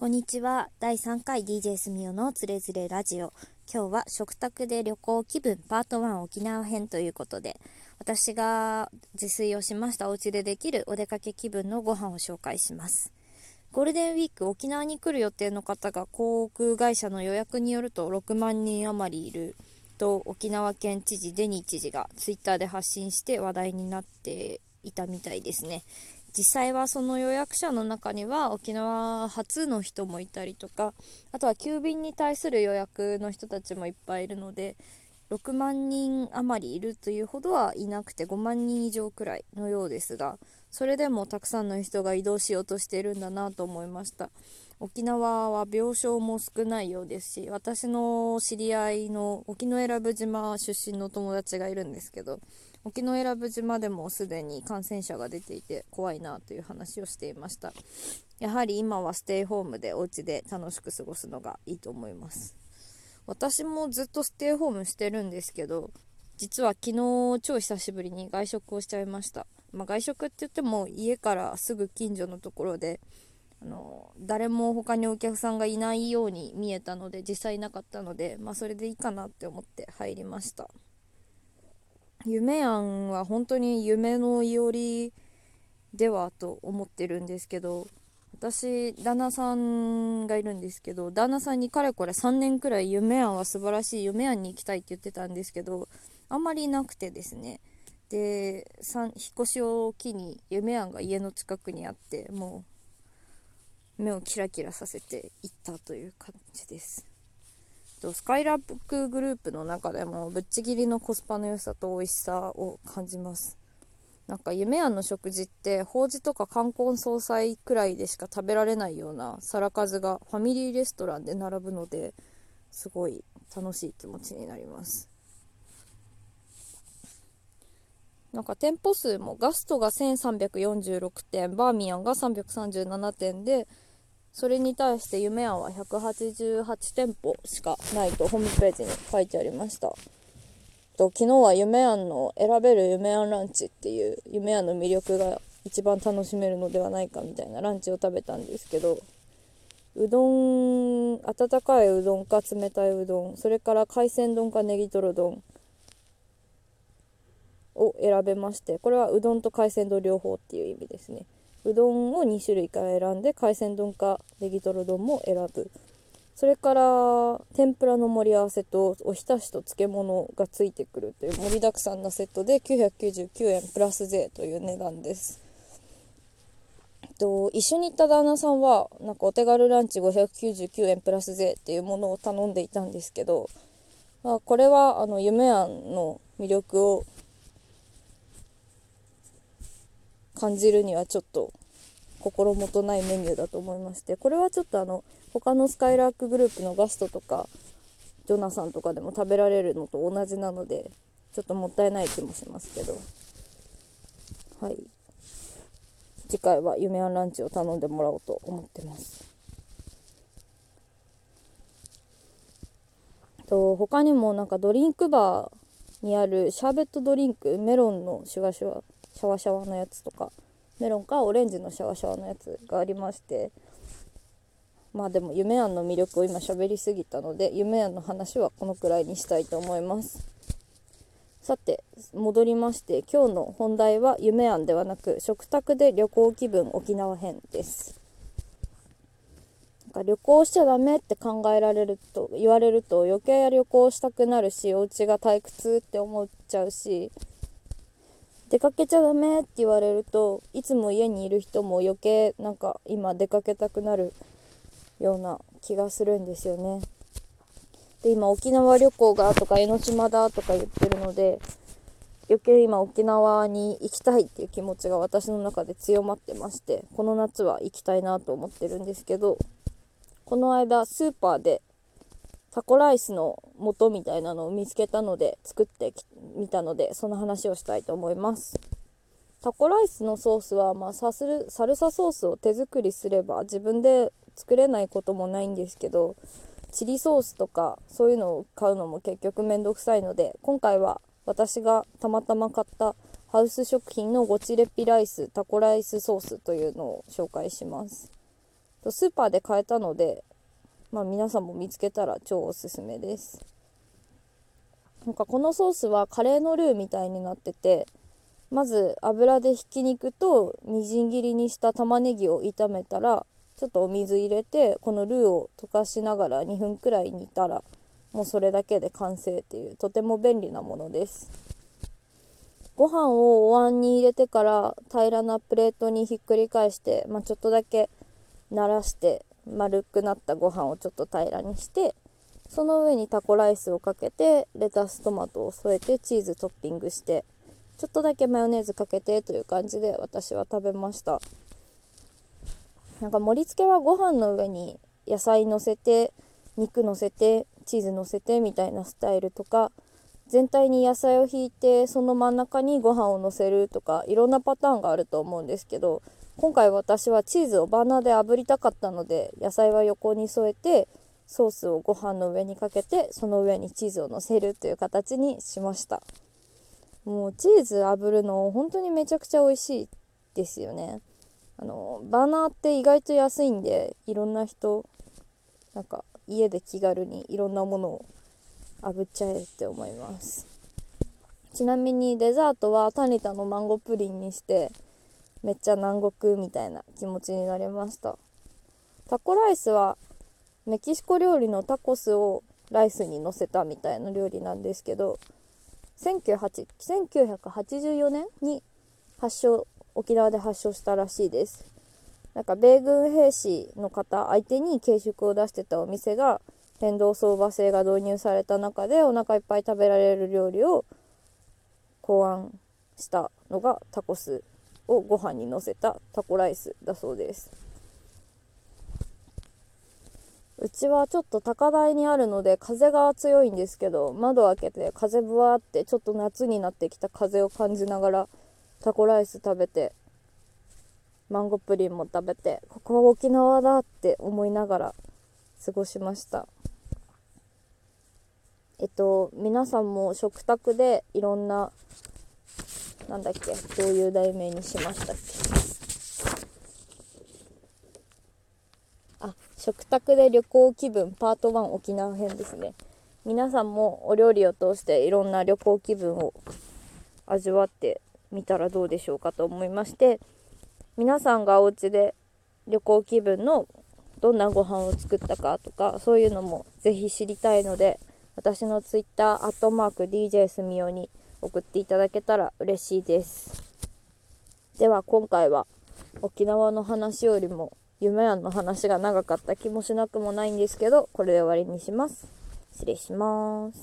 こんにちは。第3回 DJ すみおのつれづれラジオ。今日は食卓で旅行気分パート1沖縄編ということで、私が自炊をしましたお家でできるお出かけ気分のご飯を紹介します。ゴールデンウィーク沖縄に来る予定の方が航空会社の予約によると6万人余りいると沖縄県知事デニー知事がツイッターで発信して話題になっていたみたいですね。実際はその予約者の中には沖縄初の人もいたりとかあとは急便に対する予約の人たちもいっぱいいるので6万人余りいるというほどはいなくて5万人以上くらいのようですがそれでもたくさんの人が移動しようとしているんだなと思いました。沖縄は病床も少ないようですし私の知り合いの沖永良部島出身の友達がいるんですけど沖永良部島でもすでに感染者が出ていて怖いなという話をしていました。やはり今はステイホームでお家で楽しく過ごすのがいいと思います。私もずっとステイホームしてるんですけど実は昨日超久しぶりに外食をしちゃいました、まあ、外食って言っても家からすぐ近所のところであの誰も他にお客さんがいないように見えたので実際いなかったので、まあ、それでいいかなって思って入りました。夢庵は本当に夢のいおりではと思ってるんですけど私旦那さんがいるんですけど旦那さんにかれこれ3年くらい夢庵は素晴らしい夢庵に行きたいって言ってたんですけどあんまりなくてですね。で引っ越しを機に夢庵が家の近くにあってもう目をキラキラさせていったという感じです。スカイラックグループの中でもぶっちぎりのコスパの良さと美味しさを感じます。なんか夢庵の食事って法事とか冠婚葬祭くらいでしか食べられないような皿数がファミリーレストランで並ぶのですごい楽しい気持ちになります。なんか店舗数もガストが1346店バーミヤンが337店でそれに対して夢庵は188店舗しかないとホームページに書いてありました。と昨日は夢庵の選べる夢庵ランチっていう夢庵の魅力が一番楽しめるのではないかみたいなランチを食べたんですけどうどん温かいうどんか冷たいうどんそれから海鮮丼かネギトロ丼を選べましてこれはうどんと海鮮丼両方っていう意味ですね。うどんを2種類から選んで海鮮丼かネギトロ丼も選ぶ。それから天ぷらの盛り合わせとおひたしと漬物がついてくるという盛りだくさんなセットで999円プラス税という値段です。と一緒に行った旦那さんはなんかお手軽ランチ599円プラス税っていうものを頼んでいたんですけど、まあ、これはあの夢庵の魅力を感じるにはちょっと心もとないメニューだと思いましてこれはちょっとあの他のスカイラークグループのガストとかジョナサンとかでも食べられるのと同じなのでちょっともったいない気もしますけど。はい。次回は夢あんランチを頼んでもらおうと思ってます。と他にもなんかドリンクバーにあるシャーベットドリンクメロンのシュワシュワシャワシャワのやつとかメロンかオレンジのシャワシャワのやつがありましてまあでも夢庵の魅力を今喋りすぎたので夢庵の話はこのくらいにしたいと思います。さて戻りまして今日の本題は夢庵ではなく食卓で旅行気分沖縄編です。なんか旅行しちゃダメって考えられると言われると余計旅行したくなるしお家が退屈って思っちゃうし出かけちゃダメって言われるといつも家にいる人も余計なんか今出かけたくなるような気がするんですよね。で今沖縄旅行がとか江ノ島だとか言ってるので余計今沖縄に行きたいっていう気持ちが私の中で強まってましてこの夏は行きたいなと思ってるんですけどこの間スーパーでタコライスの素みたいなのを見つけたので作ってみたのでその話をしたいと思います。タコライスのソースは、まあ、サスルサルサソースを手作りすれば自分で作れないこともないんですけどチリソースとかそういうのを買うのも結局めんどくさいので今回は私がたまたま買ったハウス食品のゴチレピライスタコライスソースというのを紹介します。スーパーで買えたので、まあ、皆さんも見つけたら超おすすめです。なんかこのソースはカレーのルーみたいになっててまず油でひき肉とみじん切りにした玉ねぎを炒めたらちょっとお水入れてこのルーを溶かしながら2分くらい煮たらもうそれだけで完成っていうとても便利なものです。ご飯をお椀に入れてから平らなプレートにひっくり返して、まあ、ちょっとだけ慣らして丸くなったご飯をちょっと平らにしてその上にタコライスをかけてレタストマトを添えてチーズトッピングしてちょっとだけマヨネーズかけてという感じで私は食べました。なんか盛り付けはご飯の上に野菜のせて肉のせてチーズのせてみたいなスタイルとか全体に野菜を引いてその真ん中にご飯をのせるとかいろんなパターンがあると思うんですけど今回私はチーズをバーナーで炙りたかったので野菜は横に添えてソースをご飯の上にかけてその上にチーズをのせるという形にしました。もうチーズ炙るの本当にめちゃくちゃ美味しいですよね。あのバーナーって意外と安いんでいろんな人なんか家で気軽にいろんなものを炙っちゃえって思います。ちなみにデザートはタニタのマンゴープリンにしてめっちゃ南国みたいな気持ちになりました。タコライスはメキシコ料理のタコスをライスにのせたみたいな料理なんですけど1984年に発祥沖縄で発祥したらしいです。なんか米軍兵士の方相手に軽食を出してたお店が変動相場制が導入された中でお腹いっぱい食べられる料理を考案したのがタコスをご飯にのせたタコライスだそうです。うちはちょっと高台にあるので風が強いんですけど窓開けて風ぶわってちょっと夏になってきた風を感じながらタコライス食べてマンゴープリンも食べてここは沖縄だって思いながら過ごしました。えっと皆さんも食卓でいろんななんだっけ？どういう題名にしましたっけ？あ食卓で旅行気分パート1沖縄編ですね。皆さんもお料理を通していろんな旅行気分を味わってみたらどうでしょうかと思いまして皆さんがお家で旅行気分のどんなご飯を作ったかとかそういうのもぜひ知りたいので私の Twitter アットマーク DJ すみおに送っていただけたら嬉しいです。では今回は沖縄の話よりも夢庵の話が長かった気もしなくもないんですけどこれで終わりにします。失礼します。